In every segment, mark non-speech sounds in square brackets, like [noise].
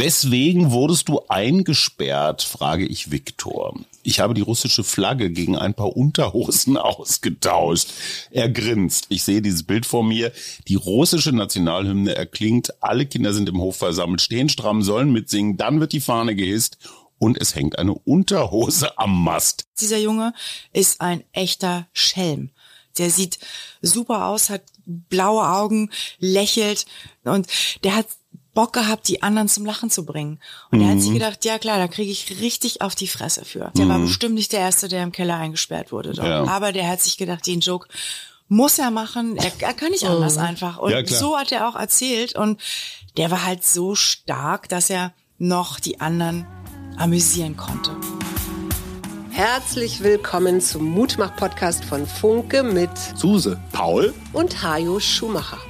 Weswegen wurdest du eingesperrt, frage ich Viktor. Ich habe die russische Flagge gegen ein paar Unterhosen [laughs] ausgetauscht. Er grinst. Ich sehe dieses Bild vor mir. Die russische Nationalhymne erklingt. Alle Kinder sind im Hof versammelt, stehen stramm, sollen mitsingen. Dann wird die Fahne gehisst und es hängt eine Unterhose am Mast. Dieser Junge ist ein echter Schelm. Der sieht super aus, hat blaue Augen, lächelt und der hat Bock gehabt, die anderen zum Lachen zu bringen. Und mhm. er hat sich gedacht, ja klar, da kriege ich richtig auf die Fresse für. Der mhm. war bestimmt nicht der Erste, der im Keller eingesperrt wurde. Ja. Aber der hat sich gedacht, den Joke muss er machen. Er, er kann nicht anders mhm. einfach. Und ja, so hat er auch erzählt. Und der war halt so stark, dass er noch die anderen amüsieren konnte. Herzlich willkommen zum Mutmach-Podcast von Funke mit Suse, Paul und Hajo Schumacher.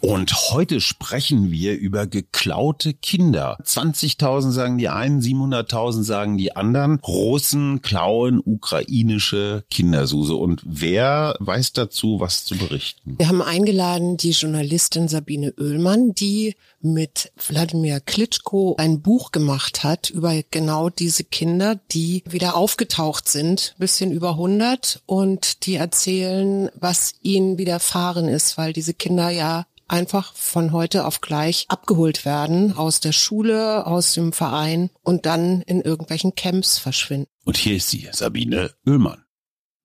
Und heute sprechen wir über geklaute Kinder. 20.000 sagen die einen, 700.000 sagen die anderen. Russen klauen ukrainische Kindersuse. Und wer weiß dazu, was zu berichten? Wir haben eingeladen die Journalistin Sabine Oehlmann, die mit Wladimir Klitschko ein Buch gemacht hat über genau diese Kinder, die wieder aufgetaucht sind, bisschen über 100 und die erzählen, was ihnen widerfahren ist, weil diese Kinder ja einfach von heute auf gleich abgeholt werden aus der Schule, aus dem Verein und dann in irgendwelchen Camps verschwinden. Und hier ist sie, Sabine Oehlmann.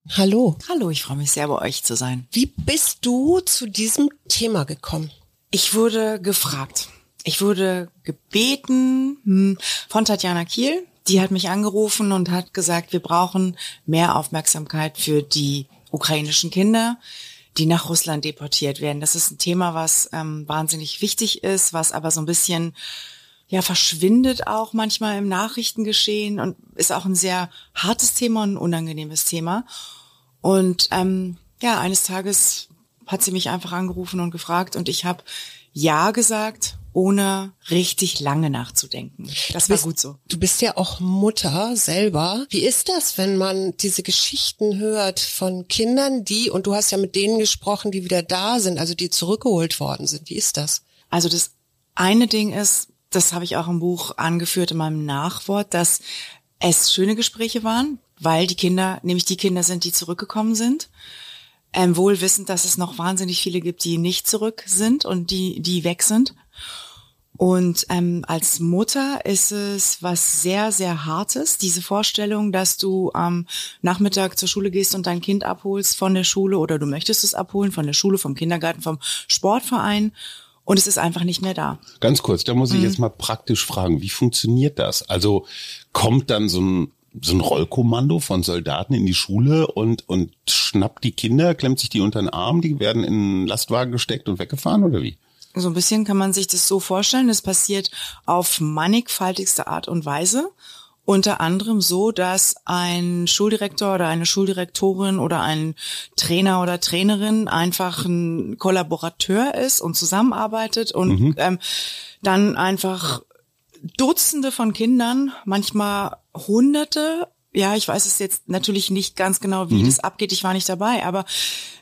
Hallo. Hallo, ich freue mich sehr, bei euch zu sein. Wie bist du zu diesem Thema gekommen? Ich wurde gefragt. Ich wurde gebeten hm, von Tatjana Kiel. Die hat mich angerufen und hat gesagt, wir brauchen mehr Aufmerksamkeit für die ukrainischen Kinder die nach Russland deportiert werden. Das ist ein Thema, was ähm, wahnsinnig wichtig ist, was aber so ein bisschen ja verschwindet auch manchmal im Nachrichtengeschehen und ist auch ein sehr hartes Thema und ein unangenehmes Thema. Und ähm, ja, eines Tages hat sie mich einfach angerufen und gefragt und ich habe ja gesagt ohne richtig lange nachzudenken. Das war bist, gut so. Du bist ja auch Mutter selber. Wie ist das, wenn man diese Geschichten hört von Kindern, die, und du hast ja mit denen gesprochen, die wieder da sind, also die zurückgeholt worden sind. Wie ist das? Also das eine Ding ist, das habe ich auch im Buch angeführt in meinem Nachwort, dass es schöne Gespräche waren, weil die Kinder, nämlich die Kinder sind, die zurückgekommen sind ähm, wohl wissend, dass es noch wahnsinnig viele gibt, die nicht zurück sind und die, die weg sind. Und ähm, als Mutter ist es was sehr, sehr Hartes, diese Vorstellung, dass du am Nachmittag zur Schule gehst und dein Kind abholst von der Schule oder du möchtest es abholen von der Schule, vom Kindergarten, vom Sportverein und es ist einfach nicht mehr da. Ganz kurz, da muss ich mhm. jetzt mal praktisch fragen, wie funktioniert das? Also kommt dann so ein so ein Rollkommando von Soldaten in die Schule und, und schnappt die Kinder, klemmt sich die unter den Arm, die werden in einen Lastwagen gesteckt und weggefahren oder wie? So ein bisschen kann man sich das so vorstellen. Das passiert auf mannigfaltigste Art und Weise. Unter anderem so, dass ein Schuldirektor oder eine Schuldirektorin oder ein Trainer oder Trainerin einfach ein Kollaborateur ist und zusammenarbeitet und mhm. ähm, dann einfach Dutzende von Kindern, manchmal Hunderte. Ja, ich weiß es jetzt natürlich nicht ganz genau, wie mhm. das abgeht. Ich war nicht dabei, aber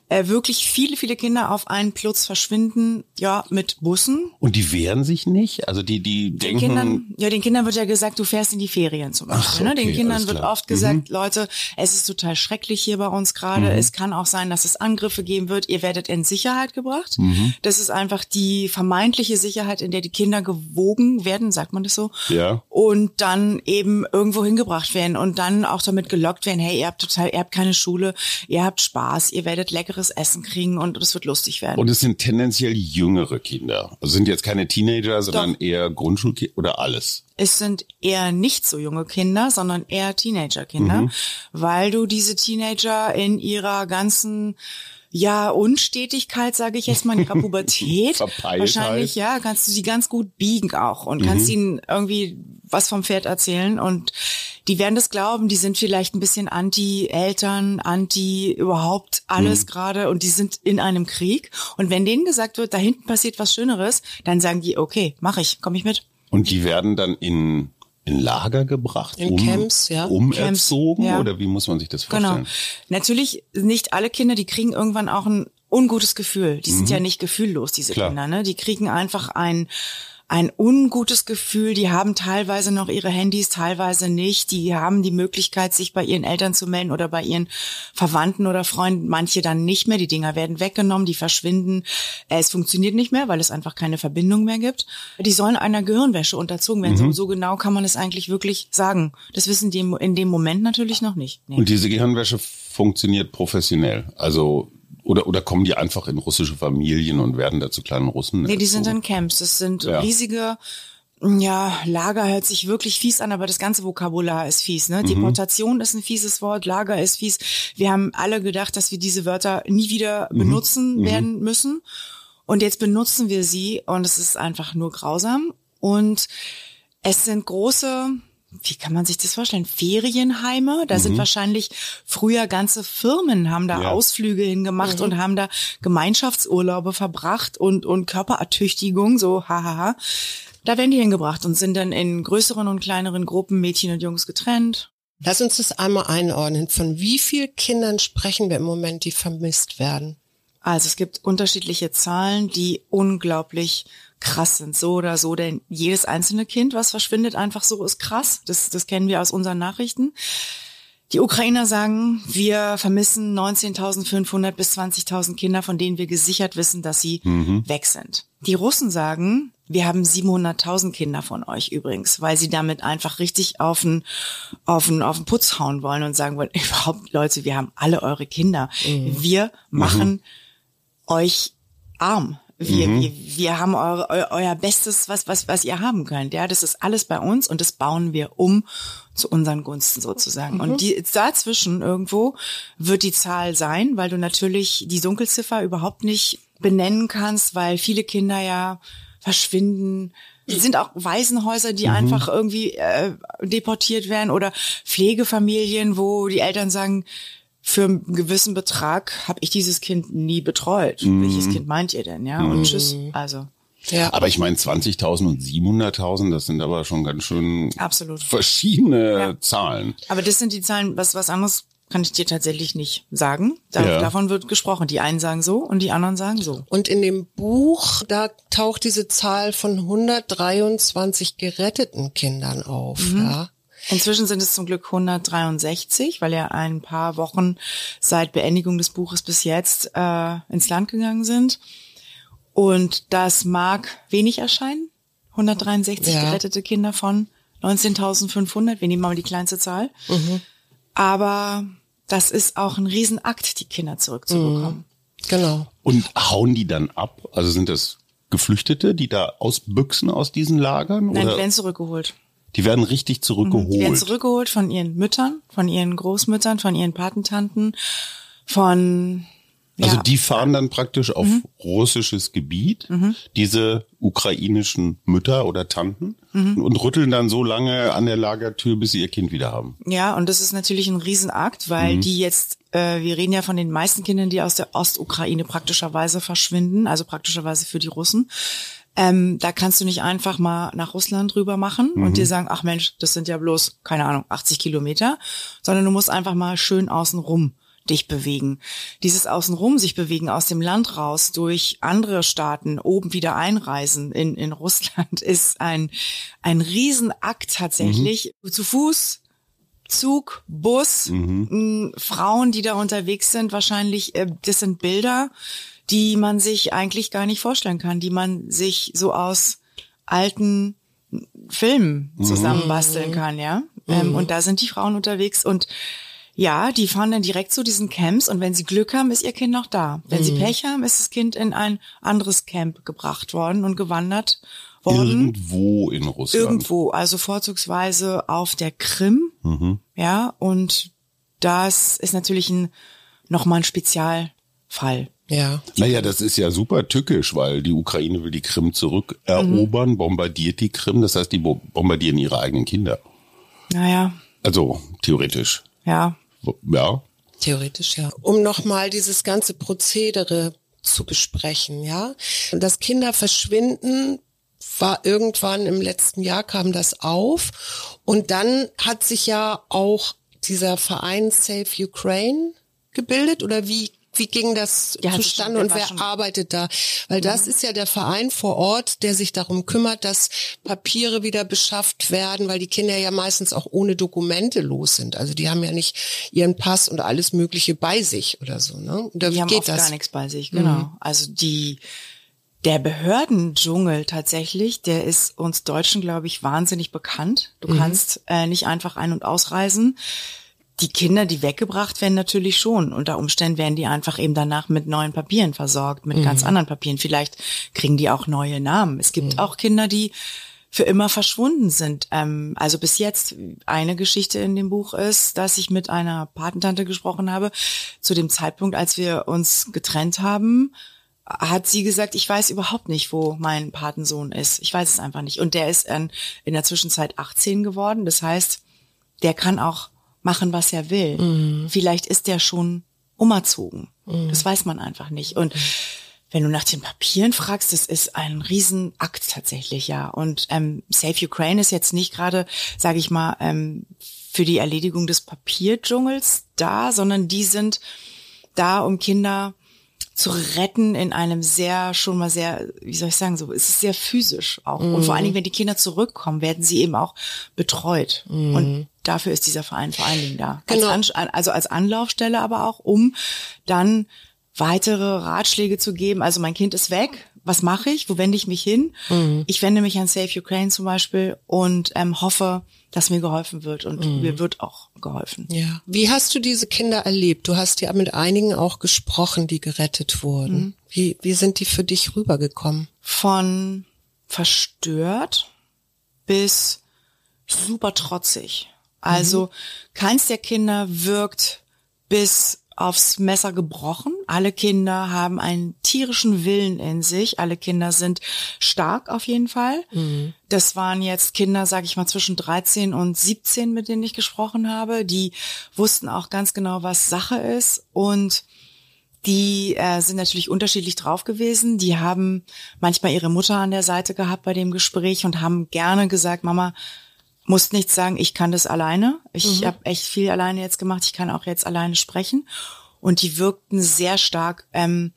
äh, wirklich viele, viele Kinder auf einen Plutz verschwinden, ja, mit Bussen. Und die wehren sich nicht? Also die, die den denken. Kindern, ja, den Kindern wird ja gesagt, du fährst in die Ferien zum Beispiel. Ach, okay, ne? Den Kindern wird oft gesagt, mhm. Leute, es ist total schrecklich hier bei uns gerade. Mhm. Es kann auch sein, dass es Angriffe geben wird. Ihr werdet in Sicherheit gebracht. Mhm. Das ist einfach die vermeintliche Sicherheit, in der die Kinder gewogen werden, sagt man das so. Ja. Und dann eben irgendwo hingebracht werden und dann auch damit gelockt werden, hey, ihr habt total, ihr habt keine Schule, ihr habt Spaß, ihr werdet leckeres leckeres Essen kriegen und es wird lustig werden. Und es sind tendenziell jüngere Kinder. Also sind jetzt keine Teenager, sondern Doch. eher Grundschulkinder oder alles. Es sind eher nicht so junge Kinder, sondern eher Teenagerkinder, mhm. weil du diese Teenager in ihrer ganzen ja, Unstetigkeit, sage ich jetzt mal, in ihrer [laughs] Pubertät. Wahrscheinlich, ja, kannst du sie ganz gut biegen auch und mhm. kannst ihnen irgendwie was vom Pferd erzählen. Und die werden das glauben, die sind vielleicht ein bisschen anti-Eltern, anti überhaupt alles mhm. gerade und die sind in einem Krieg. Und wenn denen gesagt wird, da hinten passiert was Schöneres, dann sagen die, okay, mach ich, komm ich mit. Und die werden dann in in Lager gebracht, in um, Camps, ja. umerzogen Camps, ja. oder wie muss man sich das genau. vorstellen? Genau. Natürlich nicht alle Kinder, die kriegen irgendwann auch ein ungutes Gefühl. Die mhm. sind ja nicht gefühllos, diese Klar. Kinder. Ne? Die kriegen einfach ein ein ungutes Gefühl. Die haben teilweise noch ihre Handys, teilweise nicht. Die haben die Möglichkeit, sich bei ihren Eltern zu melden oder bei ihren Verwandten oder Freunden. Manche dann nicht mehr. Die Dinger werden weggenommen, die verschwinden. Es funktioniert nicht mehr, weil es einfach keine Verbindung mehr gibt. Die sollen einer Gehirnwäsche unterzogen werden. Mhm. So, genau kann man es eigentlich wirklich sagen. Das wissen die in dem Moment natürlich noch nicht. Nee. Und diese Gehirnwäsche funktioniert professionell. Also oder, oder kommen die einfach in russische Familien und werden da zu kleinen Russen? Nee, die sind in Camps. Das sind ja. riesige, ja, Lager hört sich wirklich fies an, aber das ganze Vokabular ist fies. Ne? Mhm. Deportation ist ein fieses Wort, Lager ist fies. Wir haben alle gedacht, dass wir diese Wörter nie wieder mhm. benutzen mhm. werden müssen. Und jetzt benutzen wir sie und es ist einfach nur grausam. Und es sind große wie kann man sich das vorstellen? Ferienheime? Da mhm. sind wahrscheinlich früher ganze Firmen haben da ja. Ausflüge hingemacht mhm. und haben da Gemeinschaftsurlaube verbracht und, und Körperertüchtigung, so hahaha. Da werden die hingebracht und sind dann in größeren und kleineren Gruppen Mädchen und Jungs getrennt. Lass uns das einmal einordnen. Von wie vielen Kindern sprechen wir im Moment, die vermisst werden? Also es gibt unterschiedliche Zahlen, die unglaublich krass sind, so oder so, denn jedes einzelne Kind, was verschwindet, einfach so ist krass. Das, das kennen wir aus unseren Nachrichten. Die Ukrainer sagen, wir vermissen 19.500 bis 20.000 Kinder, von denen wir gesichert wissen, dass sie mhm. weg sind. Die Russen sagen, wir haben 700.000 Kinder von euch übrigens, weil sie damit einfach richtig auf den, auf den, auf den Putz hauen wollen und sagen wollen, [laughs] überhaupt Leute, wir haben alle eure Kinder. Mhm. Wir machen mhm. euch arm. Wir, mhm. wir, wir haben eure, eu, euer Bestes, was, was, was ihr haben könnt. Ja, das ist alles bei uns und das bauen wir um zu unseren Gunsten sozusagen. Mhm. Und die, dazwischen irgendwo wird die Zahl sein, weil du natürlich die Dunkelziffer überhaupt nicht benennen kannst, weil viele Kinder ja verschwinden. Es sind auch Waisenhäuser, die mhm. einfach irgendwie äh, deportiert werden oder Pflegefamilien, wo die Eltern sagen, für einen gewissen Betrag habe ich dieses Kind nie betreut. Mm. Welches Kind meint ihr denn, ja? Und mm. tschüss. Also. Ja. Aber ich meine 20.000 und 700.000, das sind aber schon ganz schön Absolut. verschiedene ja. Zahlen. Aber das sind die Zahlen, was was anderes kann ich dir tatsächlich nicht sagen. Da, ja. Davon wird gesprochen. Die einen sagen so und die anderen sagen so. Und in dem Buch, da taucht diese Zahl von 123 geretteten Kindern auf. Mhm. Ja. Inzwischen sind es zum Glück 163, weil ja ein paar Wochen seit Beendigung des Buches bis jetzt äh, ins Land gegangen sind. Und das mag wenig erscheinen. 163 ja. gerettete Kinder von 19.500. Wir nehmen mal die kleinste Zahl. Mhm. Aber das ist auch ein Riesenakt, die Kinder zurückzubekommen. Mhm. Genau. Und hauen die dann ab? Also sind das Geflüchtete, die da ausbüchsen aus diesen Lagern? Nein, oder? werden zurückgeholt. Die werden richtig zurückgeholt. Mhm. Die werden zurückgeholt von ihren Müttern, von ihren Großmüttern, von ihren Patentanten, von also ja. die fahren dann praktisch auf mhm. russisches Gebiet, mhm. diese ukrainischen Mütter oder Tanten, mhm. und rütteln dann so lange an der Lagertür, bis sie ihr Kind wieder haben. Ja, und das ist natürlich ein Riesenakt, weil mhm. die jetzt, äh, wir reden ja von den meisten Kindern, die aus der Ostukraine praktischerweise verschwinden, also praktischerweise für die Russen. Ähm, da kannst du nicht einfach mal nach Russland rüber machen mhm. und dir sagen, ach Mensch, das sind ja bloß, keine Ahnung, 80 Kilometer, sondern du musst einfach mal schön außenrum dich bewegen. Dieses Außenrum sich bewegen aus dem Land raus durch andere Staaten, oben wieder einreisen in, in Russland [laughs] ist ein, ein Riesenakt tatsächlich. Mhm. Zu Fuß, Zug, Bus, mhm. Frauen, die da unterwegs sind, wahrscheinlich, äh, das sind Bilder, die man sich eigentlich gar nicht vorstellen kann, die man sich so aus alten Filmen mhm. zusammenbasteln kann, ja. Ähm, mhm. und da sind die Frauen unterwegs und ja, die fahren dann direkt zu diesen Camps und wenn sie Glück haben, ist ihr Kind noch da. Wenn mhm. sie Pech haben, ist das Kind in ein anderes Camp gebracht worden und gewandert worden. Irgendwo in Russland. Irgendwo, also vorzugsweise auf der Krim. Mhm. Ja, und das ist natürlich ein nochmal ein Spezialfall. Ja. Naja, das ist ja super tückisch, weil die Ukraine will die Krim zurückerobern, mhm. bombardiert die Krim, das heißt, die bombardieren ihre eigenen Kinder. Naja, Also theoretisch. Ja. Ja. Theoretisch, ja. Um nochmal dieses ganze Prozedere zu besprechen, ja. dass Kinder verschwinden, war irgendwann im letzten Jahr kam das auf. Und dann hat sich ja auch dieser Verein Save Ukraine gebildet oder wie wie ging das ja, zustande und wer arbeitet da? Weil das ist ja der Verein vor Ort, der sich darum kümmert, dass Papiere wieder beschafft werden, weil die Kinder ja meistens auch ohne Dokumente los sind. Also die haben ja nicht ihren Pass und alles Mögliche bei sich oder so. Ne? Oder die haben geht oft das? gar nichts bei sich, genau. Mhm. Also die der Behördendschungel tatsächlich, der ist uns Deutschen, glaube ich, wahnsinnig bekannt. Du mhm. kannst äh, nicht einfach ein- und ausreisen die Kinder, die weggebracht werden, natürlich schon. Unter Umständen werden die einfach eben danach mit neuen Papieren versorgt, mit mhm. ganz anderen Papieren. Vielleicht kriegen die auch neue Namen. Es gibt mhm. auch Kinder, die für immer verschwunden sind. Ähm, also bis jetzt eine Geschichte in dem Buch ist, dass ich mit einer Patentante gesprochen habe. Zu dem Zeitpunkt, als wir uns getrennt haben, hat sie gesagt, ich weiß überhaupt nicht, wo mein Patensohn ist. Ich weiß es einfach nicht. Und der ist in, in der Zwischenzeit 18 geworden. Das heißt, der kann auch machen, was er will. Mhm. Vielleicht ist der schon umerzogen. Mhm. Das weiß man einfach nicht. Und wenn du nach den Papieren fragst, das ist ein Riesenakt tatsächlich, ja. Und ähm, Save Ukraine ist jetzt nicht gerade, sage ich mal, ähm, für die Erledigung des Papierdschungels da, sondern die sind da, um Kinder zu retten in einem sehr, schon mal sehr, wie soll ich sagen, so, es ist sehr physisch auch. Mhm. Und vor allen Dingen, wenn die Kinder zurückkommen, werden sie eben auch betreut. Mhm. Und dafür ist dieser Verein vor allen Dingen da. Genau. Als also als Anlaufstelle aber auch, um dann weitere Ratschläge zu geben. Also mein Kind ist weg. Was mache ich? Wo wende ich mich hin? Mhm. Ich wende mich an Save Ukraine zum Beispiel und ähm, hoffe, dass mir geholfen wird und mhm. mir wird auch geholfen. Ja. Wie hast du diese Kinder erlebt? Du hast ja mit einigen auch gesprochen, die gerettet wurden. Mhm. Wie, wie sind die für dich rübergekommen? Von verstört bis super trotzig. Also mhm. keins der Kinder wirkt bis aufs Messer gebrochen. Alle Kinder haben einen tierischen Willen in sich. Alle Kinder sind stark auf jeden Fall. Mhm. Das waren jetzt Kinder, sage ich mal, zwischen 13 und 17, mit denen ich gesprochen habe. Die wussten auch ganz genau, was Sache ist und die äh, sind natürlich unterschiedlich drauf gewesen. Die haben manchmal ihre Mutter an der Seite gehabt bei dem Gespräch und haben gerne gesagt, Mama, musst nichts sagen, ich kann das alleine. Ich mhm. habe echt viel alleine jetzt gemacht, ich kann auch jetzt alleine sprechen. Und die wirkten sehr stark. Ähm,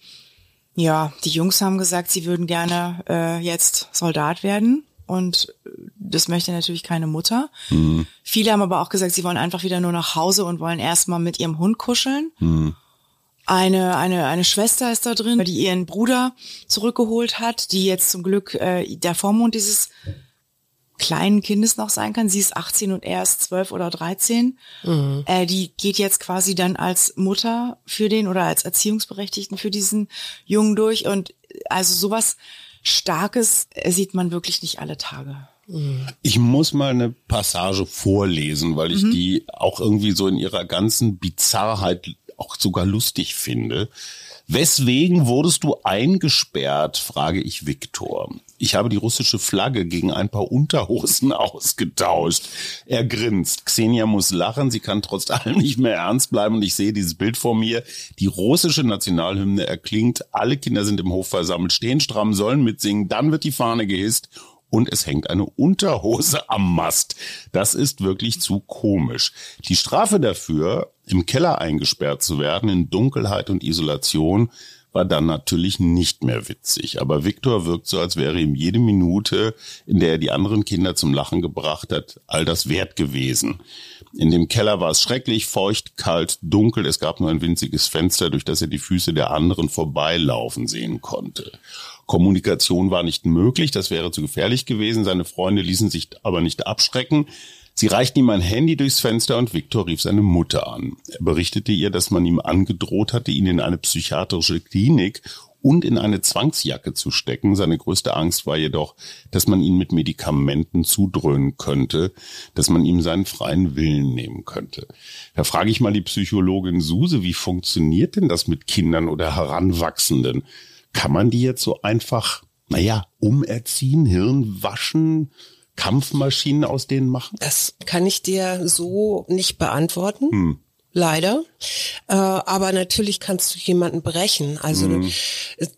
ja, die Jungs haben gesagt, sie würden gerne äh, jetzt Soldat werden. Und das möchte natürlich keine Mutter. Mhm. Viele haben aber auch gesagt, sie wollen einfach wieder nur nach Hause und wollen erstmal mit ihrem Hund kuscheln. Mhm. Eine, eine, eine Schwester ist da drin, die ihren Bruder zurückgeholt hat, die jetzt zum Glück äh, der Vormund dieses kleinen Kindes noch sein kann. Sie ist 18 und er ist 12 oder 13. Mhm. Äh, die geht jetzt quasi dann als Mutter für den oder als Erziehungsberechtigten für diesen Jungen durch. Und also sowas Starkes sieht man wirklich nicht alle Tage. Ich muss mal eine Passage vorlesen, weil ich mhm. die auch irgendwie so in ihrer ganzen Bizarrheit auch sogar lustig finde. Weswegen wurdest du eingesperrt, frage ich Viktor. Ich habe die russische Flagge gegen ein paar Unterhosen [laughs] ausgetauscht. Er grinst. Xenia muss lachen. Sie kann trotz allem nicht mehr ernst bleiben. Und ich sehe dieses Bild vor mir. Die russische Nationalhymne erklingt. Alle Kinder sind im Hof versammelt, stehen stramm, sollen mitsingen. Dann wird die Fahne gehisst und es hängt eine Unterhose am Mast. Das ist wirklich zu komisch. Die Strafe dafür, im Keller eingesperrt zu werden, in Dunkelheit und Isolation, war dann natürlich nicht mehr witzig. Aber Viktor wirkt so, als wäre ihm jede Minute, in der er die anderen Kinder zum Lachen gebracht hat, all das wert gewesen. In dem Keller war es schrecklich, feucht, kalt, dunkel. Es gab nur ein winziges Fenster, durch das er die Füße der anderen vorbeilaufen sehen konnte. Kommunikation war nicht möglich, das wäre zu gefährlich gewesen. Seine Freunde ließen sich aber nicht abschrecken. Sie reichten ihm ein Handy durchs Fenster und Viktor rief seine Mutter an. Er berichtete ihr, dass man ihm angedroht hatte, ihn in eine psychiatrische Klinik und in eine Zwangsjacke zu stecken. Seine größte Angst war jedoch, dass man ihn mit Medikamenten zudröhnen könnte, dass man ihm seinen freien Willen nehmen könnte. Da frage ich mal die Psychologin Suse, wie funktioniert denn das mit Kindern oder Heranwachsenden? Kann man die jetzt so einfach, naja, umerziehen, Hirn waschen, Kampfmaschinen aus denen machen? Das kann ich dir so nicht beantworten. Hm. Leider. Äh, aber natürlich kannst du jemanden brechen. Also mhm.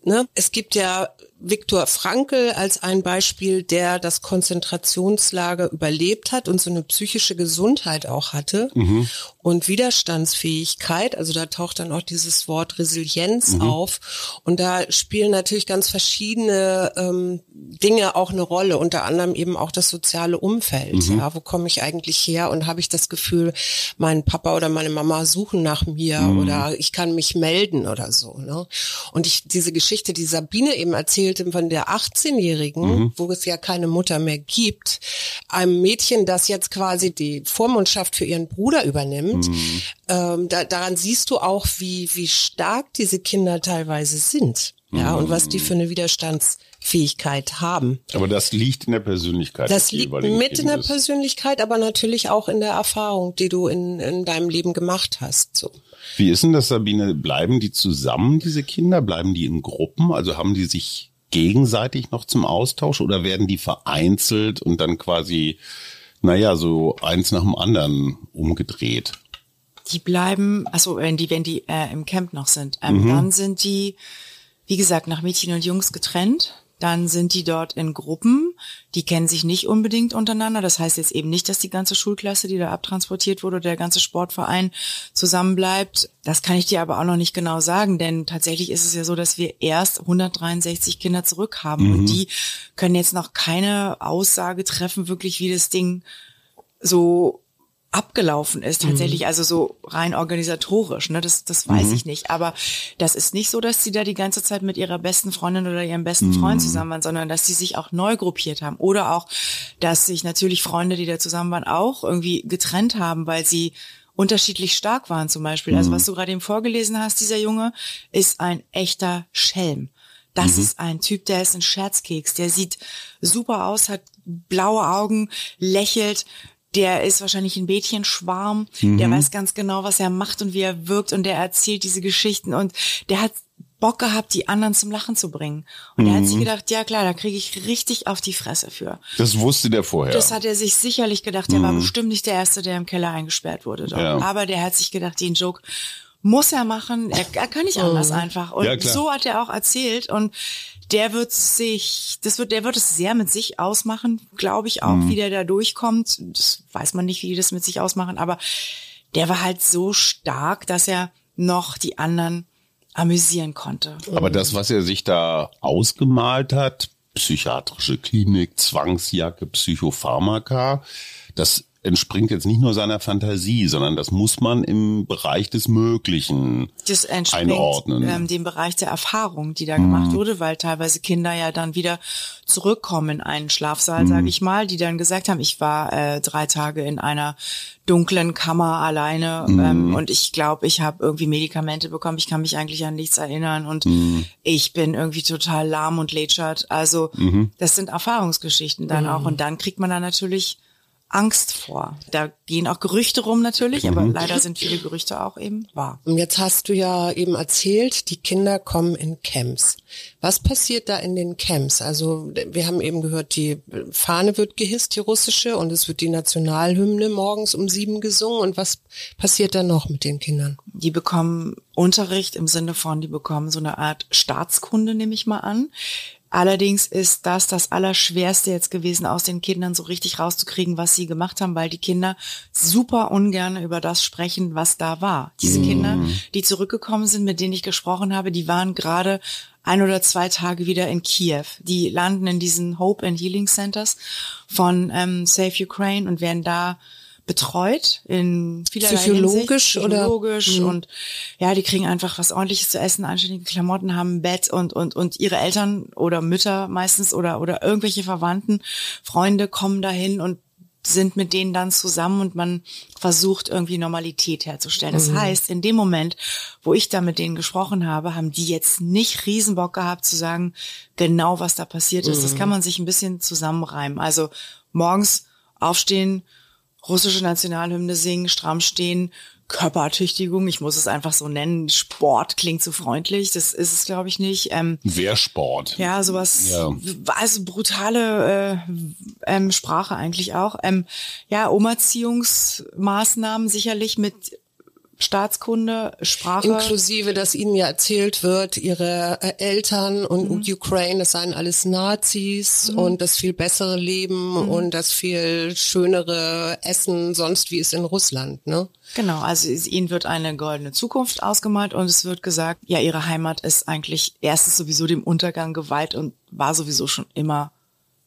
ne, es gibt ja Viktor Frankl als ein Beispiel, der das Konzentrationslager überlebt hat und so eine psychische Gesundheit auch hatte mhm. Und Widerstandsfähigkeit. Also da taucht dann auch dieses Wort Resilienz mhm. auf. Und da spielen natürlich ganz verschiedene ähm, Dinge auch eine Rolle, unter anderem eben auch das soziale Umfeld. Mhm. Ja, wo komme ich eigentlich her und habe ich das Gefühl, mein Papa oder meine Mama suchen nach mir mhm. oder ich kann mich melden oder so. Ne? Und ich diese Geschichte, die Sabine eben erzählt, erzählte von der 18-Jährigen, mhm. wo es ja keine Mutter mehr gibt, einem Mädchen, das jetzt quasi die Vormundschaft für ihren Bruder übernimmt. Mhm. Ähm, da, daran siehst du auch, wie, wie stark diese Kinder teilweise sind. Ja, mhm. und was die für eine Widerstandsfähigkeit haben. Aber das liegt in der Persönlichkeit. Das liegt mit in der Persönlichkeit, aber natürlich auch in der Erfahrung, die du in, in deinem Leben gemacht hast. So. Wie ist denn das, Sabine? Bleiben die zusammen, diese Kinder? Bleiben die in Gruppen? Also haben die sich gegenseitig noch zum Austausch oder werden die vereinzelt und dann quasi, naja, so eins nach dem anderen umgedreht? Die bleiben, also wenn die, wenn die äh, im Camp noch sind, ähm, mhm. dann sind die, wie gesagt, nach Mädchen und Jungs getrennt. Dann sind die dort in Gruppen, die kennen sich nicht unbedingt untereinander. Das heißt jetzt eben nicht, dass die ganze Schulklasse, die da abtransportiert wurde, der ganze Sportverein zusammenbleibt. Das kann ich dir aber auch noch nicht genau sagen, denn tatsächlich ist es ja so, dass wir erst 163 Kinder zurück haben mhm. und die können jetzt noch keine Aussage treffen, wirklich wie das Ding so abgelaufen ist, tatsächlich, mhm. also so rein organisatorisch, ne, das, das weiß mhm. ich nicht. Aber das ist nicht so, dass sie da die ganze Zeit mit ihrer besten Freundin oder ihrem besten Freund mhm. zusammen waren, sondern dass sie sich auch neu gruppiert haben. Oder auch, dass sich natürlich Freunde, die da zusammen waren, auch irgendwie getrennt haben, weil sie unterschiedlich stark waren zum Beispiel. Also mhm. was du gerade eben vorgelesen hast, dieser Junge, ist ein echter Schelm. Das mhm. ist ein Typ, der ist ein Scherzkeks, der sieht super aus, hat blaue Augen, lächelt, der ist wahrscheinlich ein Mädchenschwarm, mhm. der weiß ganz genau, was er macht und wie er wirkt und der erzählt diese Geschichten und der hat Bock gehabt, die anderen zum Lachen zu bringen. Und mhm. er hat sich mhm. gedacht, ja klar, da kriege ich richtig auf die Fresse für. Das wusste der vorher. Das hat er sich sicherlich gedacht. Der mhm. war bestimmt nicht der Erste, der im Keller eingesperrt wurde. Ja. Aber der hat sich gedacht, den Joke muss er machen. Er, er kann nicht [laughs] anders mhm. einfach. Und ja, so hat er auch erzählt. Und der wird sich, das wird, der wird es sehr mit sich ausmachen, glaube ich auch, mhm. wie der da durchkommt. Das weiß man nicht, wie die das mit sich ausmachen, aber der war halt so stark, dass er noch die anderen amüsieren konnte. Aber das, was er sich da ausgemalt hat, psychiatrische Klinik, Zwangsjacke, Psychopharmaka, das entspringt jetzt nicht nur seiner Fantasie, sondern das muss man im Bereich des Möglichen das einordnen. Ähm, dem Bereich der Erfahrung, die da mhm. gemacht wurde, weil teilweise Kinder ja dann wieder zurückkommen in einen Schlafsaal, mhm. sage ich mal, die dann gesagt haben, ich war äh, drei Tage in einer dunklen Kammer alleine mhm. ähm, und ich glaube, ich habe irgendwie Medikamente bekommen, ich kann mich eigentlich an nichts erinnern und mhm. ich bin irgendwie total lahm und lätschert. Also mhm. das sind Erfahrungsgeschichten dann auch mhm. und dann kriegt man dann natürlich Angst vor. Da gehen auch Gerüchte rum natürlich, mhm. aber leider sind viele Gerüchte auch eben wahr. Und jetzt hast du ja eben erzählt, die Kinder kommen in Camps. Was passiert da in den Camps? Also wir haben eben gehört, die Fahne wird gehisst, die russische, und es wird die Nationalhymne morgens um sieben gesungen. Und was passiert da noch mit den Kindern? Die bekommen Unterricht im Sinne von, die bekommen so eine Art Staatskunde, nehme ich mal an. Allerdings ist das das Allerschwerste jetzt gewesen, aus den Kindern so richtig rauszukriegen, was sie gemacht haben, weil die Kinder super ungern über das sprechen, was da war. Diese mm. Kinder, die zurückgekommen sind, mit denen ich gesprochen habe, die waren gerade ein oder zwei Tage wieder in Kiew. Die landen in diesen Hope and Healing Centers von ähm, Save Ukraine und werden da betreut in vielerlei psychologisch Hinsicht, psychologisch oder? und ja, die kriegen einfach was ordentliches zu essen, anständige Klamotten, haben ein Bett und und und ihre Eltern oder Mütter meistens oder oder irgendwelche Verwandten, Freunde kommen dahin und sind mit denen dann zusammen und man versucht irgendwie Normalität herzustellen. Das mhm. heißt, in dem Moment, wo ich da mit denen gesprochen habe, haben die jetzt nicht Riesenbock gehabt zu sagen, genau was da passiert ist. Mhm. Das kann man sich ein bisschen zusammenreimen. Also morgens aufstehen, russische Nationalhymne singen, stramm stehen, Körpertüchtigung, ich muss es einfach so nennen. Sport klingt so freundlich, das ist es, glaube ich, nicht. Ähm, Wehrsport. Ja, sowas, ja. also brutale äh, ähm, Sprache eigentlich auch. Ähm, ja, Umerziehungsmaßnahmen sicherlich mit Staatskunde, Sprache. Inklusive, dass ihnen ja erzählt wird, ihre äh, Eltern und, mhm. Ukraine, das seien alles Nazis mhm. und das viel bessere Leben mhm. und das viel schönere Essen, sonst wie es in Russland, ne? Genau, also ihnen wird eine goldene Zukunft ausgemalt und es wird gesagt, ja, ihre Heimat ist eigentlich erstens sowieso dem Untergang geweiht und war sowieso schon immer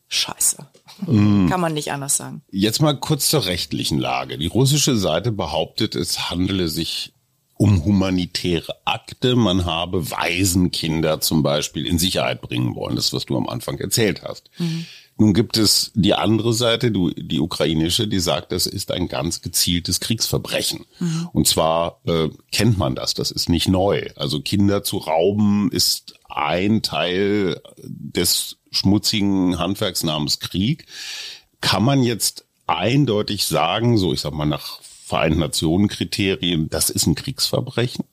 scheiße. Mm. Kann man nicht anders sagen. Jetzt mal kurz zur rechtlichen Lage. Die russische Seite behauptet, es handele sich um humanitäre Akte. Man habe Waisenkinder zum Beispiel in Sicherheit bringen wollen. Das, was du am Anfang erzählt hast. Mhm. Nun gibt es die andere Seite, die ukrainische, die sagt, das ist ein ganz gezieltes Kriegsverbrechen. Mhm. Und zwar äh, kennt man das, das ist nicht neu. Also Kinder zu rauben ist ein Teil des schmutzigen Handwerks namens Krieg. Kann man jetzt eindeutig sagen, so ich sag mal nach Vereinten Nationen Kriterien, das ist ein Kriegsverbrechen?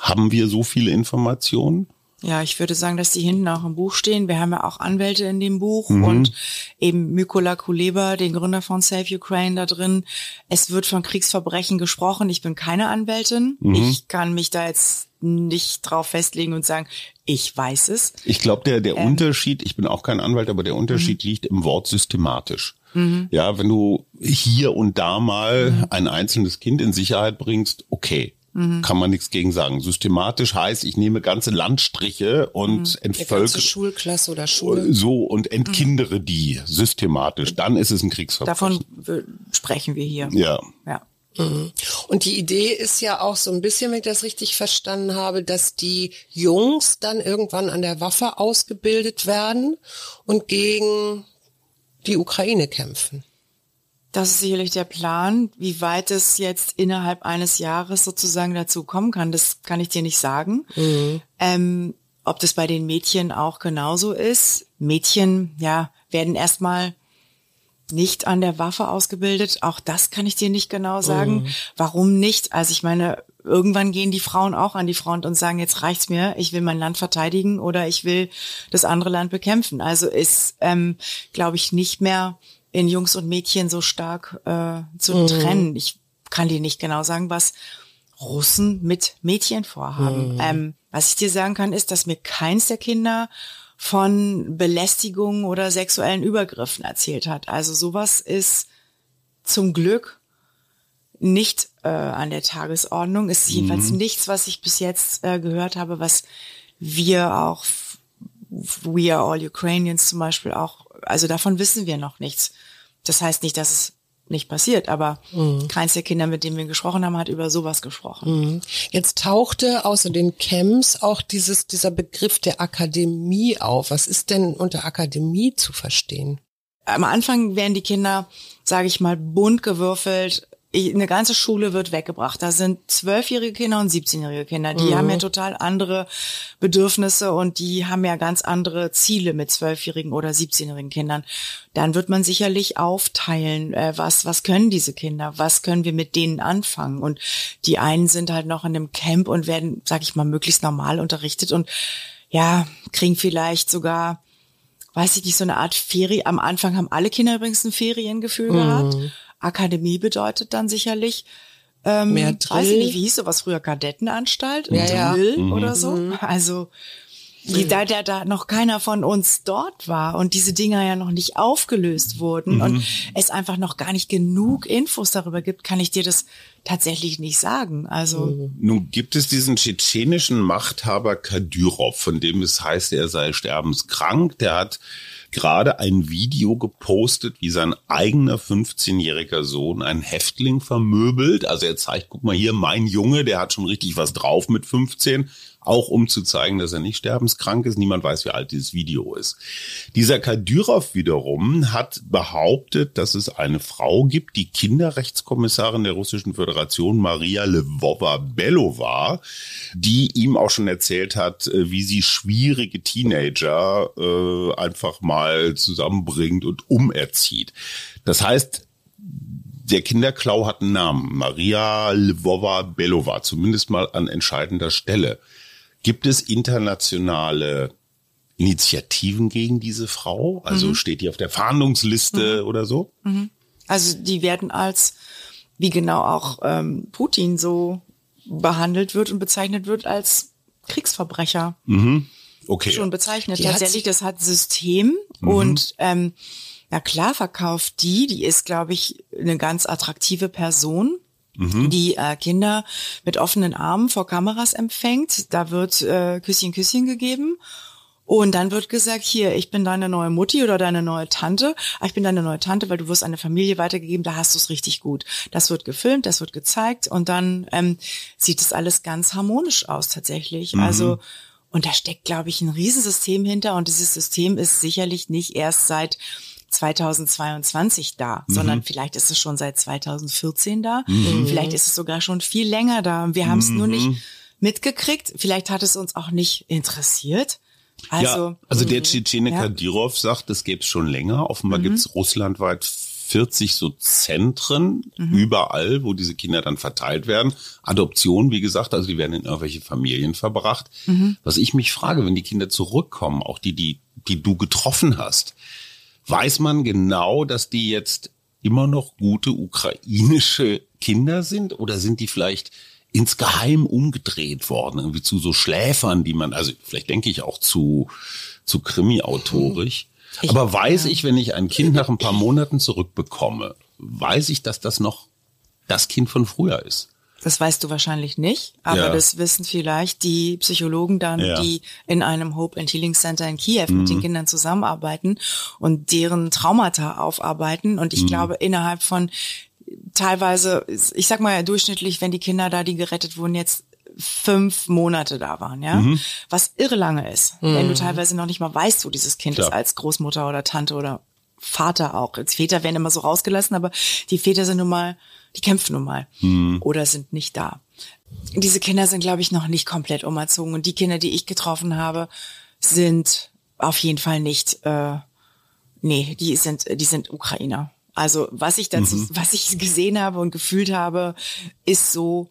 Haben wir so viele Informationen? Ja, ich würde sagen, dass die hinten auch im Buch stehen. Wir haben ja auch Anwälte in dem Buch mhm. und eben Mykola Kuleba, den Gründer von Save Ukraine, da drin. Es wird von Kriegsverbrechen gesprochen. Ich bin keine Anwältin. Mhm. Ich kann mich da jetzt nicht drauf festlegen und sagen, ich weiß es. Ich glaube, der, der ähm, Unterschied, ich bin auch kein Anwalt, aber der Unterschied mhm. liegt im Wort systematisch. Mhm. Ja, wenn du hier und da mal mhm. ein einzelnes Kind in Sicherheit bringst, okay. Mhm. Kann man nichts gegen sagen. Systematisch heißt, ich nehme ganze Landstriche und mhm. entvölke Schulklasse oder Schule. So und entkindere die systematisch. Dann ist es ein Kriegsverbrechen. Davon sprechen wir hier. Ja. Ja. Mhm. Und die Idee ist ja auch so ein bisschen, wenn ich das richtig verstanden habe, dass die Jungs dann irgendwann an der Waffe ausgebildet werden und gegen die Ukraine kämpfen. Das ist sicherlich der Plan. Wie weit es jetzt innerhalb eines Jahres sozusagen dazu kommen kann, das kann ich dir nicht sagen. Mhm. Ähm, ob das bei den Mädchen auch genauso ist. Mädchen, ja, werden erstmal nicht an der Waffe ausgebildet. Auch das kann ich dir nicht genau sagen. Mhm. Warum nicht? Also ich meine, irgendwann gehen die Frauen auch an die Front und sagen, jetzt reicht's mir, ich will mein Land verteidigen oder ich will das andere Land bekämpfen. Also ist, ähm, glaube ich, nicht mehr in Jungs und Mädchen so stark äh, zu mhm. trennen. Ich kann dir nicht genau sagen, was Russen mit Mädchen vorhaben. Mhm. Ähm, was ich dir sagen kann, ist, dass mir keins der Kinder von Belästigung oder sexuellen Übergriffen erzählt hat. Also sowas ist zum Glück nicht äh, an der Tagesordnung. Ist jedenfalls mhm. nichts, was ich bis jetzt äh, gehört habe, was wir auch, We Are All Ukrainians zum Beispiel auch also davon wissen wir noch nichts. Das heißt nicht, dass es nicht passiert, aber mhm. keins der Kinder, mit denen wir gesprochen haben, hat über sowas gesprochen. Mhm. Jetzt tauchte außer den Camps auch dieses, dieser Begriff der Akademie auf. Was ist denn unter Akademie zu verstehen? Am Anfang werden die Kinder, sage ich mal, bunt gewürfelt eine ganze Schule wird weggebracht. Da sind zwölfjährige Kinder und 17-jährige Kinder. Die mhm. haben ja total andere Bedürfnisse und die haben ja ganz andere Ziele mit zwölfjährigen oder 17-jährigen Kindern. Dann wird man sicherlich aufteilen, äh, was, was können diese Kinder? Was können wir mit denen anfangen? Und die einen sind halt noch in einem Camp und werden, sag ich mal, möglichst normal unterrichtet und ja, kriegen vielleicht sogar weiß ich nicht, so eine Art Ferie. Am Anfang haben alle Kinder übrigens ein Feriengefühl mhm. gehabt. Akademie bedeutet dann sicherlich, ähm, Mehr Drill. weiß ich nicht, wie hieß sowas früher, Kadettenanstalt, ja, Drill ja. Mhm. oder so. Mhm. Also die, da, da, da noch keiner von uns dort war und diese Dinger ja noch nicht aufgelöst wurden mhm. und es einfach noch gar nicht genug Infos darüber gibt, kann ich dir das tatsächlich nicht sagen. Also mhm. nun gibt es diesen tschetschenischen Machthaber Kadyrov, von dem es heißt, er sei sterbenskrank. Der hat gerade ein Video gepostet, wie sein eigener 15-jähriger Sohn einen Häftling vermöbelt. Also er zeigt, guck mal hier, mein Junge, der hat schon richtig was drauf mit 15 auch um zu zeigen, dass er nicht sterbenskrank ist. Niemand weiß, wie alt dieses Video ist. Dieser Kadyrov wiederum hat behauptet, dass es eine Frau gibt, die Kinderrechtskommissarin der Russischen Föderation, Maria Lvova-Belova, die ihm auch schon erzählt hat, äh, wie sie schwierige Teenager äh, einfach mal zusammenbringt und umerzieht. Das heißt, der Kinderklau hat einen Namen. Maria Lvova Belova, zumindest mal an entscheidender Stelle. Gibt es internationale Initiativen gegen diese Frau? Also mhm. steht die auf der Fahndungsliste mhm. oder so? Mhm. Also die werden als, wie genau auch ähm, Putin so behandelt wird und bezeichnet wird als Kriegsverbrecher. Mhm. Okay. Schon bezeichnet. Die Tatsächlich, das hat System mhm. und ähm, na klar verkauft die, die ist, glaube ich, eine ganz attraktive Person. Mhm. die äh, Kinder mit offenen Armen vor Kameras empfängt. Da wird äh, Küsschen, Küsschen gegeben. Und dann wird gesagt, hier, ich bin deine neue Mutti oder deine neue Tante. Ah, ich bin deine neue Tante, weil du wirst eine Familie weitergegeben, da hast du es richtig gut. Das wird gefilmt, das wird gezeigt und dann ähm, sieht es alles ganz harmonisch aus tatsächlich. Mhm. Also und da steckt, glaube ich, ein Riesensystem hinter und dieses System ist sicherlich nicht erst seit 2022 da, mhm. sondern vielleicht ist es schon seit 2014 da. Mhm. Vielleicht ist es sogar schon viel länger da. Wir haben es mhm. nur nicht mhm. mitgekriegt. Vielleicht hat es uns auch nicht interessiert. Also, ja, also der Tschetschene ja. Kadirov sagt, das gäbe es schon länger. Offenbar mhm. gibt es russlandweit 40 so Zentren mhm. überall, wo diese Kinder dann verteilt werden. Adoption, wie gesagt, also die werden in irgendwelche Familien verbracht. Mhm. Was ich mich frage, wenn die Kinder zurückkommen, auch die, die, die du getroffen hast, Weiß man genau, dass die jetzt immer noch gute ukrainische Kinder sind oder sind die vielleicht insgeheim umgedreht worden, irgendwie zu so Schläfern, die man, also vielleicht denke ich auch zu, zu Krimi-autorisch. Aber weiß ja. ich, wenn ich ein Kind nach ein paar Monaten zurückbekomme, weiß ich, dass das noch das Kind von früher ist? Das weißt du wahrscheinlich nicht, aber ja. das wissen vielleicht die Psychologen dann, ja. die in einem Hope and Healing Center in Kiew mhm. mit den mhm. Kindern zusammenarbeiten und deren Traumata aufarbeiten. Und ich mhm. glaube, innerhalb von teilweise, ich sag mal ja durchschnittlich, wenn die Kinder da, die gerettet wurden, jetzt fünf Monate da waren, ja, mhm. was irre lange ist, mhm. wenn du teilweise noch nicht mal weißt, wo dieses Kind Klar. ist als Großmutter oder Tante oder Vater auch. Als Väter werden immer so rausgelassen, aber die Väter sind nun mal die kämpfen nun mal mhm. oder sind nicht da. Diese Kinder sind, glaube ich, noch nicht komplett umerzogen. Und die Kinder, die ich getroffen habe, sind auf jeden Fall nicht, äh, nee, die sind, die sind Ukrainer. Also was ich dazu, mhm. was ich gesehen habe und gefühlt habe, ist so,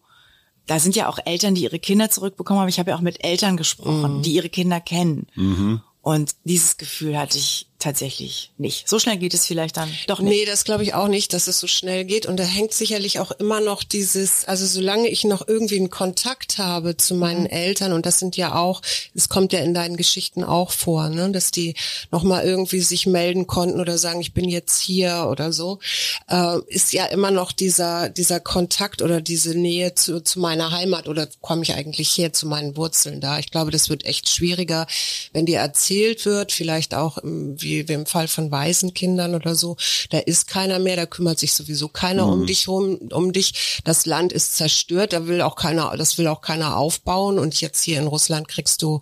da sind ja auch Eltern, die ihre Kinder zurückbekommen haben. Ich habe ja auch mit Eltern gesprochen, mhm. die ihre Kinder kennen. Mhm. Und dieses Gefühl hatte ich tatsächlich nicht. So schnell geht es vielleicht dann doch nicht. Nee, das glaube ich auch nicht, dass es so schnell geht. Und da hängt sicherlich auch immer noch dieses, also solange ich noch irgendwie einen Kontakt habe zu meinen mhm. Eltern, und das sind ja auch, es kommt ja in deinen Geschichten auch vor, ne, dass die nochmal irgendwie sich melden konnten oder sagen, ich bin jetzt hier oder so, äh, ist ja immer noch dieser, dieser Kontakt oder diese Nähe zu, zu meiner Heimat oder komme ich eigentlich her zu meinen Wurzeln da. Ich glaube, das wird echt schwieriger, wenn dir erzählt wird, vielleicht auch wie wie, im Fall von Waisenkindern oder so, da ist keiner mehr, da kümmert sich sowieso keiner mhm. um dich um, um dich. Das Land ist zerstört, da will auch keiner, das will auch keiner aufbauen und jetzt hier in Russland kriegst du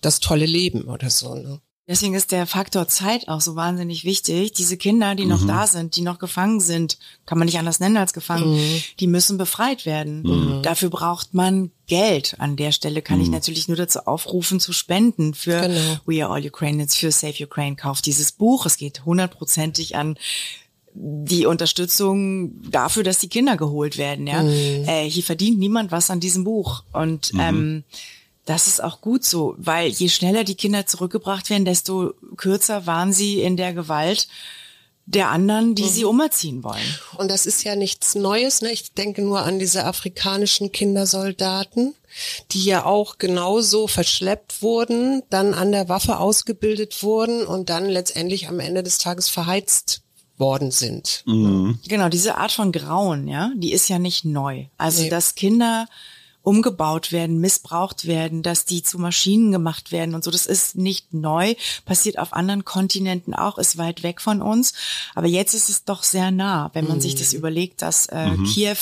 das tolle Leben oder so. Ne? Deswegen ist der Faktor Zeit auch so wahnsinnig wichtig. Diese Kinder, die noch mhm. da sind, die noch gefangen sind, kann man nicht anders nennen als gefangen, mhm. die müssen befreit werden. Mhm. Dafür braucht man Geld. An der Stelle kann ich mhm. natürlich nur dazu aufrufen, zu spenden für genau. We Are All Ukrainians, für Save Ukraine. Kauft dieses Buch. Es geht hundertprozentig an die Unterstützung dafür, dass die Kinder geholt werden. Ja, mhm. äh, hier verdient niemand was an diesem Buch und mhm. ähm, das ist auch gut so, weil je schneller die Kinder zurückgebracht werden, desto kürzer waren sie in der Gewalt der anderen, die mhm. sie umerziehen wollen. Und das ist ja nichts Neues. Ne? Ich denke nur an diese afrikanischen Kindersoldaten, die ja auch genauso verschleppt wurden, dann an der Waffe ausgebildet wurden und dann letztendlich am Ende des Tages verheizt worden sind. Mhm. Genau, diese Art von Grauen, ja, die ist ja nicht neu. Also, nee. dass Kinder umgebaut werden, missbraucht werden, dass die zu Maschinen gemacht werden und so. Das ist nicht neu, passiert auf anderen Kontinenten auch, ist weit weg von uns. Aber jetzt ist es doch sehr nah, wenn man mhm. sich das mhm. überlegt, dass äh, mhm. Kiew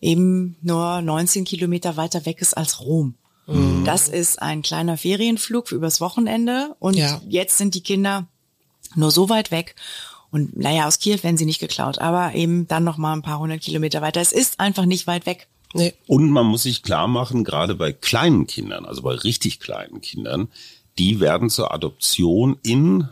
eben nur 19 Kilometer weiter weg ist als Rom. Mhm. Das ist ein kleiner Ferienflug für übers Wochenende und ja. jetzt sind die Kinder nur so weit weg. Und naja, aus Kiew werden sie nicht geklaut, aber eben dann noch mal ein paar hundert Kilometer weiter. Es ist einfach nicht weit weg. Nee. Und man muss sich klar machen, gerade bei kleinen Kindern, also bei richtig kleinen Kindern, die werden zur Adoption in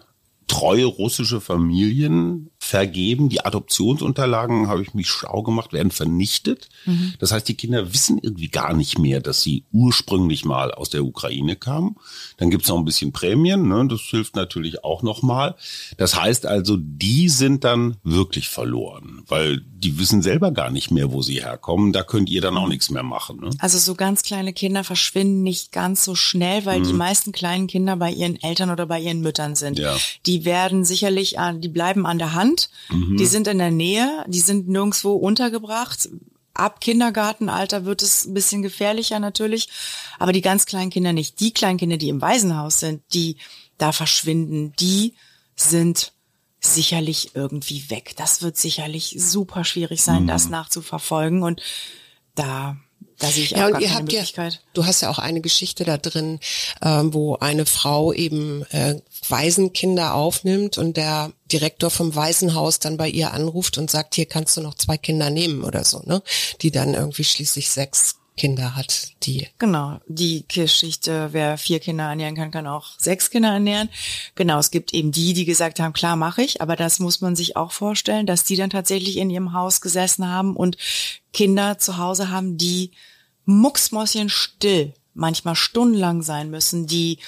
treue russische Familien vergeben. Die Adoptionsunterlagen, habe ich mich schlau gemacht, werden vernichtet. Mhm. Das heißt, die Kinder wissen irgendwie gar nicht mehr, dass sie ursprünglich mal aus der Ukraine kamen. Dann gibt's noch ein bisschen Prämien, ne? das hilft natürlich auch nochmal. Das heißt also, die sind dann wirklich verloren, weil die wissen selber gar nicht mehr, wo sie herkommen. Da könnt ihr dann auch nichts mehr machen. Ne? Also so ganz kleine Kinder verschwinden nicht ganz so schnell, weil mhm. die meisten kleinen Kinder bei ihren Eltern oder bei ihren Müttern sind. Ja. Die werden sicherlich, an, die bleiben an der Hand, mhm. die sind in der Nähe, die sind nirgendwo untergebracht. Ab Kindergartenalter wird es ein bisschen gefährlicher natürlich, aber die ganz kleinen Kinder nicht. Die kleinen Kinder, die im Waisenhaus sind, die da verschwinden, die sind sicherlich irgendwie weg. Das wird sicherlich super schwierig sein, mhm. das nachzuverfolgen und da da sehe ich auch ja, gar keine Möglichkeit. Ja, du hast ja auch eine Geschichte da drin, ähm, wo eine Frau eben äh, Waisenkinder aufnimmt und der Direktor vom Waisenhaus dann bei ihr anruft und sagt, hier kannst du noch zwei Kinder nehmen oder so, ne? Die dann irgendwie schließlich sechs Kinder hat, die. Genau, die Geschichte, wer vier Kinder ernähren kann, kann auch sechs Kinder ernähren. Genau, es gibt eben die, die gesagt haben, klar mache ich, aber das muss man sich auch vorstellen, dass die dann tatsächlich in ihrem Haus gesessen haben und Kinder zu Hause haben, die mucksmäuschen still, manchmal stundenlang sein müssen, die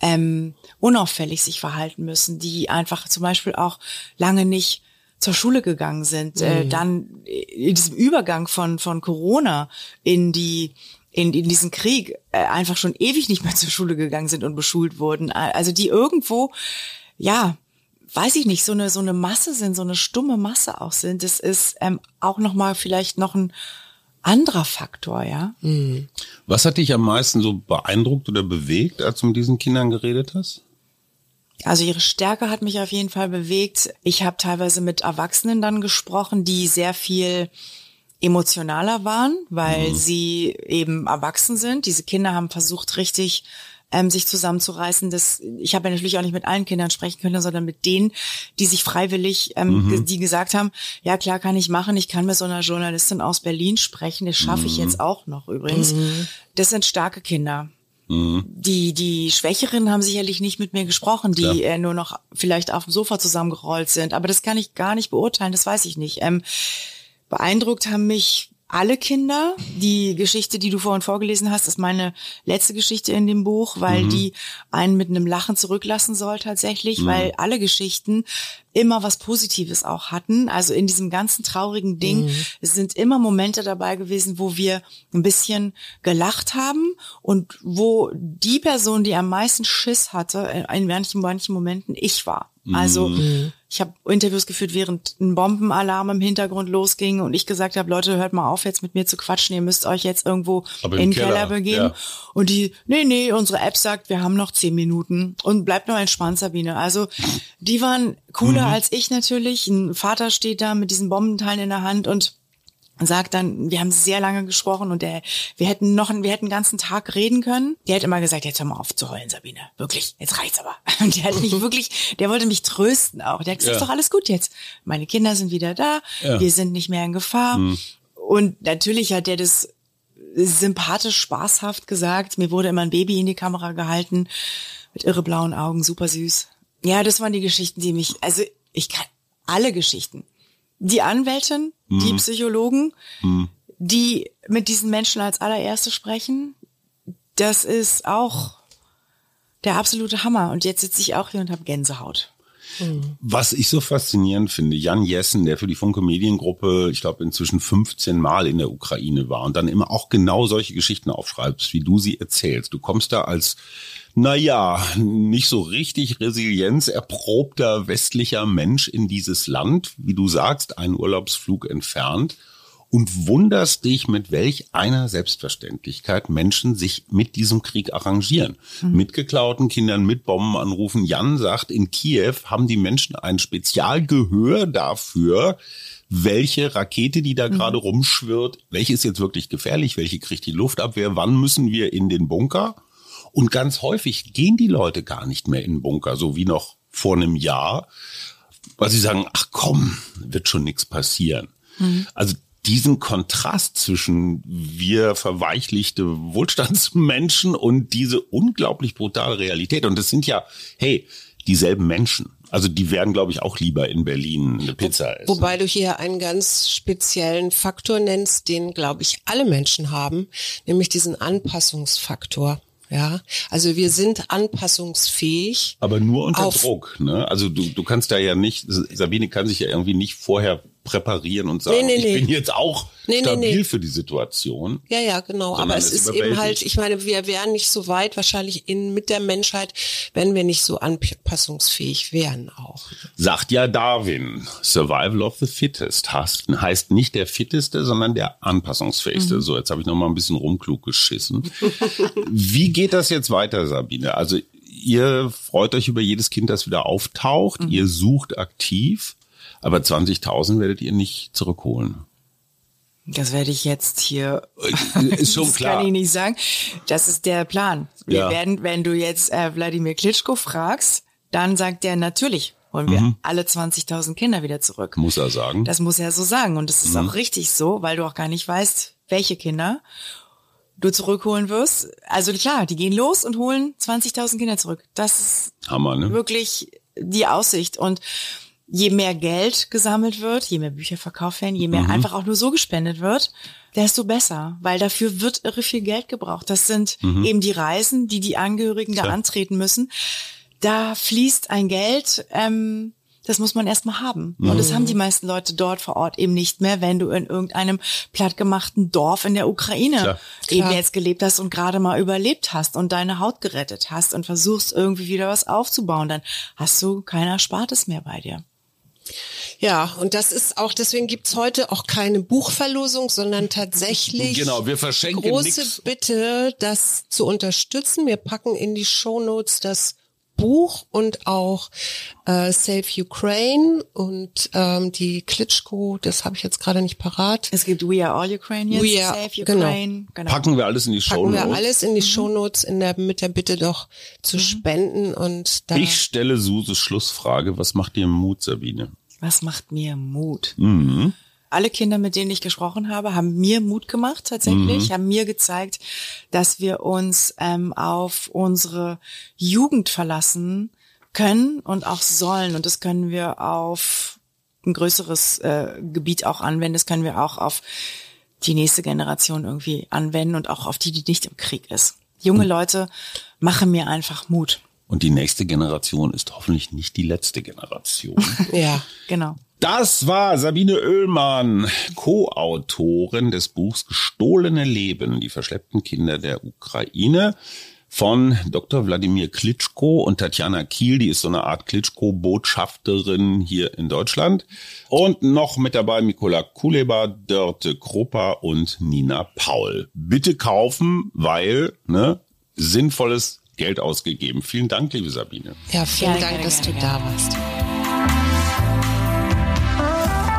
ähm, unauffällig sich verhalten müssen, die einfach zum Beispiel auch lange nicht zur Schule gegangen sind, äh, mhm. dann in diesem Übergang von, von Corona in die in, in diesen Krieg äh, einfach schon ewig nicht mehr zur Schule gegangen sind und beschult wurden. Also die irgendwo, ja, weiß ich nicht, so eine so eine Masse sind, so eine stumme Masse auch sind. Das ist ähm, auch noch mal vielleicht noch ein anderer Faktor, ja. Mhm. Was hat dich am meisten so beeindruckt oder bewegt, als du mit diesen Kindern geredet hast? Also ihre Stärke hat mich auf jeden Fall bewegt. Ich habe teilweise mit Erwachsenen dann gesprochen, die sehr viel emotionaler waren, weil mhm. sie eben erwachsen sind. Diese Kinder haben versucht, richtig ähm, sich zusammenzureißen. Das, ich habe ja natürlich auch nicht mit allen Kindern sprechen können, sondern mit denen, die sich freiwillig, ähm, mhm. die gesagt haben, ja klar kann ich machen, ich kann mit so einer Journalistin aus Berlin sprechen, das schaffe ich mhm. jetzt auch noch übrigens. Mhm. Das sind starke Kinder. Mhm. Die, die Schwächeren haben sicherlich nicht mit mir gesprochen, die ja. äh, nur noch vielleicht auf dem Sofa zusammengerollt sind. Aber das kann ich gar nicht beurteilen, das weiß ich nicht. Ähm, beeindruckt haben mich alle Kinder. Die Geschichte, die du vorhin vorgelesen hast, ist meine letzte Geschichte in dem Buch, weil mhm. die einen mit einem Lachen zurücklassen soll tatsächlich, mhm. weil alle Geschichten immer was Positives auch hatten. Also in diesem ganzen traurigen Ding mhm. sind immer Momente dabei gewesen, wo wir ein bisschen gelacht haben und wo die Person, die am meisten Schiss hatte, in manchen, manchen Momenten ich war. Also mhm. ich habe Interviews geführt, während ein Bombenalarm im Hintergrund losging und ich gesagt habe, Leute, hört mal auf, jetzt mit mir zu quatschen, ihr müsst euch jetzt irgendwo in den Keller, Keller begeben. Ja. Und die, nee, nee, unsere App sagt, wir haben noch zehn Minuten und bleibt nur entspannt, Sabine. Also die waren cooler mhm. als ich natürlich. Ein Vater steht da mit diesen Bombenteilen in der Hand und sagt dann, wir haben sehr lange gesprochen und der, wir hätten noch, wir hätten den ganzen Tag reden können. Der hat immer gesagt, jetzt hör mal auf zu heulen, Sabine. Wirklich, jetzt reicht's aber. [laughs] Und der hat mich [laughs] wirklich, der wollte mich trösten auch. Der hat gesagt, ja. ist doch alles gut jetzt. Meine Kinder sind wieder da. Ja. Wir sind nicht mehr in Gefahr. Mhm. Und natürlich hat der das sympathisch, spaßhaft gesagt. Mir wurde immer ein Baby in die Kamera gehalten mit irre blauen Augen, super süß. Ja, das waren die Geschichten, die mich, also ich kann alle Geschichten die Anwältin, mhm. die Psychologen, mhm. die mit diesen Menschen als allererste sprechen, das ist auch der absolute Hammer. Und jetzt sitze ich auch hier und habe Gänsehaut. Mhm. Was ich so faszinierend finde, Jan Jessen, der für die Funke Mediengruppe, ich glaube, inzwischen 15 Mal in der Ukraine war und dann immer auch genau solche Geschichten aufschreibst, wie du sie erzählst. Du kommst da als naja, nicht so richtig resilienzerprobter westlicher Mensch in dieses Land, wie du sagst, einen Urlaubsflug entfernt und wunderst dich, mit welch einer Selbstverständlichkeit Menschen sich mit diesem Krieg arrangieren. Mhm. Mit geklauten Kindern, mit Bomben anrufen. Jan sagt, in Kiew haben die Menschen ein Spezialgehör dafür, welche Rakete, die da mhm. gerade rumschwirrt, welche ist jetzt wirklich gefährlich, welche kriegt die Luftabwehr, wann müssen wir in den Bunker? Und ganz häufig gehen die Leute gar nicht mehr in den Bunker, so wie noch vor einem Jahr, weil sie sagen, ach komm, wird schon nichts passieren. Mhm. Also diesen Kontrast zwischen wir verweichlichte Wohlstandsmenschen und diese unglaublich brutale Realität. Und das sind ja, hey, dieselben Menschen. Also die werden, glaube ich, auch lieber in Berlin eine Pizza essen. Wobei du hier einen ganz speziellen Faktor nennst, den, glaube ich, alle Menschen haben, nämlich diesen Anpassungsfaktor. Ja, also wir sind anpassungsfähig. Aber nur unter Druck, ne? Also du, du kannst da ja nicht, Sabine kann sich ja irgendwie nicht vorher präparieren und sagen, nee, nee, nee. ich bin jetzt auch nee, stabil für die Situation. Ja, ja, genau. Aber es ist eben halt, ich meine, wir wären nicht so weit wahrscheinlich in mit der Menschheit, wenn wir nicht so anpassungsfähig wären auch. Sagt ja Darwin, Survival of the Fittest heißt, heißt nicht der Fitteste, sondern der anpassungsfähigste. Mhm. So, jetzt habe ich noch mal ein bisschen rumklug geschissen. [laughs] Wie geht das jetzt weiter, Sabine? Also ihr freut euch über jedes Kind, das wieder auftaucht. Mhm. Ihr sucht aktiv. Aber 20.000 werdet ihr nicht zurückholen. Das werde ich jetzt hier. Äh, ist [laughs] schon das klar. kann ich nicht sagen. Das ist der Plan. Wir ja. werden, wenn du jetzt äh, Wladimir Klitschko fragst, dann sagt er natürlich holen wir mhm. alle 20.000 Kinder wieder zurück. Muss er sagen. Das muss er so sagen und das ist mhm. auch richtig so, weil du auch gar nicht weißt, welche Kinder du zurückholen wirst. Also klar, die gehen los und holen 20.000 Kinder zurück. Das ist Hammer, ne? wirklich die Aussicht und je mehr Geld gesammelt wird, je mehr Bücher verkauft werden, je mehr mhm. einfach auch nur so gespendet wird, desto besser, weil dafür wird irre viel Geld gebraucht. Das sind mhm. eben die Reisen, die die Angehörigen Klar. da antreten müssen. Da fließt ein Geld, ähm, das muss man erstmal haben. Mhm. Und das haben die meisten Leute dort vor Ort eben nicht mehr, wenn du in irgendeinem plattgemachten Dorf in der Ukraine Klar. eben Klar. jetzt gelebt hast und gerade mal überlebt hast und deine Haut gerettet hast und versuchst irgendwie wieder was aufzubauen. Dann hast du kein Erspartes mehr bei dir. Ja, und das ist auch, deswegen gibt's heute auch keine Buchverlosung, sondern tatsächlich genau, wir verschenken große nix. Bitte, das zu unterstützen. Wir packen in die Show Notes das Buch und auch äh, Save Ukraine und ähm, die Klitschko, das habe ich jetzt gerade nicht parat. Es gibt We Are All Ukrainians, We are, Save genau. Ukraine. Genau. genau. Packen wir alles in die Show Notes. Packen wir alles in die mhm. Show Notes in der, mit der Bitte doch zu mhm. spenden und da. Ich stelle Suses Schlussfrage. Was macht dir Mut, Sabine? Was macht mir Mut? Mhm. Alle Kinder, mit denen ich gesprochen habe, haben mir Mut gemacht tatsächlich, mhm. haben mir gezeigt, dass wir uns ähm, auf unsere Jugend verlassen können und auch sollen. Und das können wir auf ein größeres äh, Gebiet auch anwenden. Das können wir auch auf die nächste Generation irgendwie anwenden und auch auf die, die nicht im Krieg ist. Junge Leute machen mir einfach Mut. Und die nächste Generation ist hoffentlich nicht die letzte Generation. [laughs] ja, genau. Das war Sabine Oehlmann, Co-Autorin des Buchs Gestohlene Leben, die verschleppten Kinder der Ukraine von Dr. Wladimir Klitschko und Tatjana Kiel, die ist so eine Art Klitschko-Botschafterin hier in Deutschland. Und noch mit dabei Mikola Kuleba, Dörte Kropper und Nina Paul. Bitte kaufen, weil, ne, sinnvolles Geld ausgegeben. Vielen Dank, liebe Sabine. Ja, vielen Dank, dass du da warst.